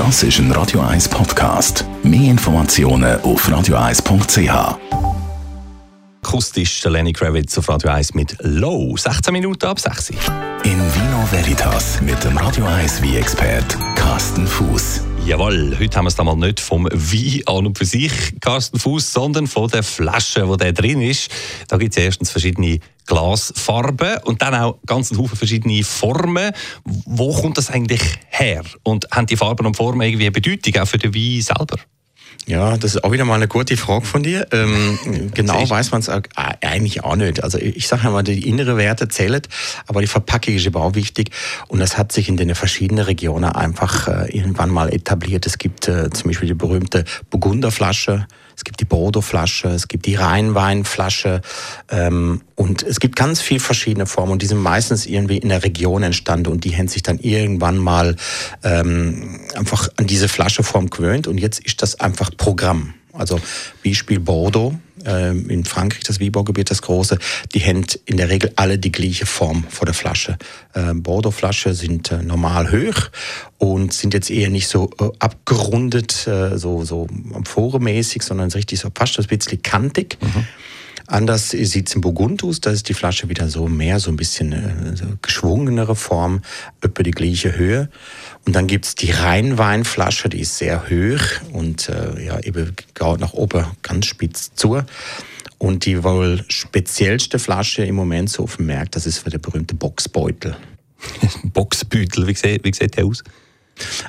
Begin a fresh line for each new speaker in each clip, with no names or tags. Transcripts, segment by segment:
Das ist ein Radio 1 Podcast. Mehr Informationen auf radio1.ch.
Akustisch Lenny Kravitz auf Radio 1 mit Low. 16 Minuten ab 6 Uhr.
In Vino Veritas mit dem Radio 1 wie expert Carsten Fuß.
Jawohl, heute haben wir es mal nicht vom Wein an und für sich, Carsten Fuß, sondern von der Flasche, wo der drin ist. Da gibt es erstens verschiedene Glasfarben und dann auch ganz Haufen verschiedene Formen. Wo kommt das eigentlich her? Und haben die Farben und Formen irgendwie eine Bedeutung auch für den Wein selber?
Ja, das ist auch wieder mal eine gute Frage von dir. Ähm, genau weiß man es eigentlich auch nicht. Also ich sage einmal, die innere Werte zählen, aber die Verpackung ist aber auch wichtig. Und das hat sich in den verschiedenen Regionen einfach äh, irgendwann mal etabliert. Es gibt äh, zum Beispiel die berühmte Burgunderflasche, es gibt die Bordeaux-Flasche, es gibt die Rheinweinflasche ähm, und es gibt ganz viele verschiedene Formen und die sind meistens irgendwie in der Region entstanden und die haben sich dann irgendwann mal ähm, einfach an diese Flascheform gewöhnt und jetzt ist das einfach Programm. Also Beispiel Bordeaux, äh, in Frankreich, das Wiebergebiet, das große, die haben in der Regel alle die gleiche Form vor der Flasche. Äh, Bordeaux-Flasche sind äh, normal hoch und sind jetzt eher nicht so äh, abgerundet, äh, so, so amphoremäßig, sondern richtig so fast ein bisschen kantig. Mhm. Anders sieht es im Burgundus, da ist die Flasche wieder so mehr, so ein bisschen äh, geschwungenere Form, etwa die gleiche Höhe. Und dann gibt's die Rheinweinflasche, die ist sehr hoch und äh, ja, eben geht nach oben ganz spitz zu. Und die wohl speziellste Flasche im Moment so auf dem Markt, das ist für der berühmte Boxbeutel.
Boxbeutel, wie sieht, wie sieht der aus?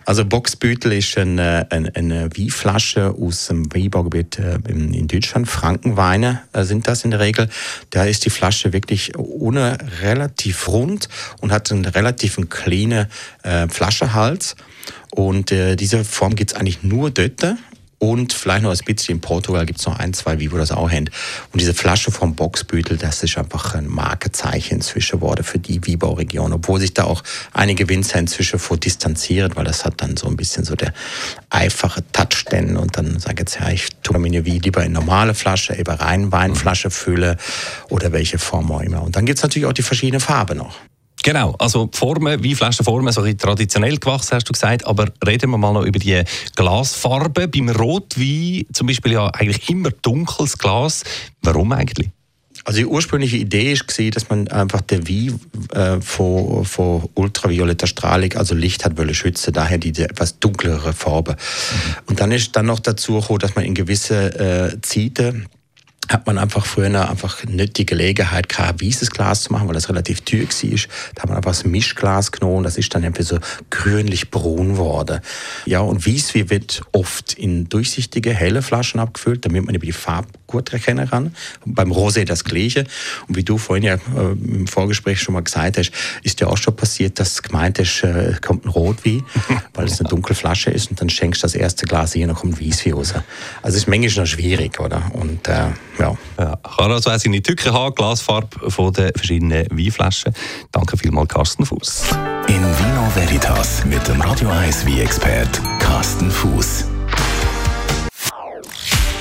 Also Boxbüttel ist eine, eine, eine Weinflasche aus dem Weinbaugebiet äh, in Deutschland. Frankenweine äh, sind das in der Regel. Da ist die Flasche wirklich ohne relativ rund und hat einen relativ kleinen äh, Flaschenhals. Und äh, diese Form gibt's eigentlich nur dort und vielleicht noch ein bisschen in Portugal gibt es noch ein, zwei, wir das auch haben. Und diese Flasche vom Boxbüttel, das ist einfach ein Markezeichen inzwischen geworden für die Wiebau-Region. Obwohl sich da auch einige Winzer inzwischen vor distanzieren, weil das hat dann so ein bisschen so der einfache Touch denn. Und dann sage ich jetzt, ja, ich tue mir wie lieber in normale Flasche, eben rein Weinflasche fülle oder welche Form auch immer. Und dann gibt es natürlich auch die verschiedenen Farben noch.
Genau, also Formen, wie Flaschenformen, so traditionell gewachsen, hast du gesagt. Aber reden wir mal noch über die Glasfarbe. Beim Rotwein zum Beispiel ja eigentlich immer dunkles Glas. Warum eigentlich?
Also die ursprüngliche Idee war, dass man einfach den Wein äh, vor, vor ultravioletter Strahlung, also Licht hat wollen schützen, daher die etwas dunklere Farbe. Mhm. Und dann ist dann noch dazu gekommen, dass man in gewisse äh, Zeiten hat man einfach früher einfach nicht die Gelegenheit gehabt, weißes Glas zu machen, weil das relativ teuer war. Da hat man einfach ein Mischglas genommen, das ist dann irgendwie so grünlich-braun geworden. Ja, und weiß wird oft in durchsichtige, helle Flaschen abgefüllt, damit man über die Farbe gut erkennen kann. beim Rosé das Gleiche. Und wie du vorhin ja äh, im Vorgespräch schon mal gesagt hast, ist ja auch schon passiert, dass gemeint ist, äh, kommt ein Rotwein, weil es eine dunkle Flasche ist und dann schenkst du das erste Glas hier und dann kommt Weißwein raus. Also ist manchmal noch schwierig, oder? Und äh, ja.
ja. Kann also auch seine Tücke haben, Glasfarbe von den verschiedenen Weinflaschen. Danke vielmals, Carsten Fuß.
In Vino Veritas mit dem Radio 1 Wie-Expert Carsten Fuß.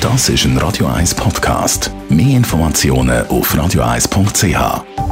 Das ist ein Radio 1 Podcast. Mehr Informationen auf radio1.ch.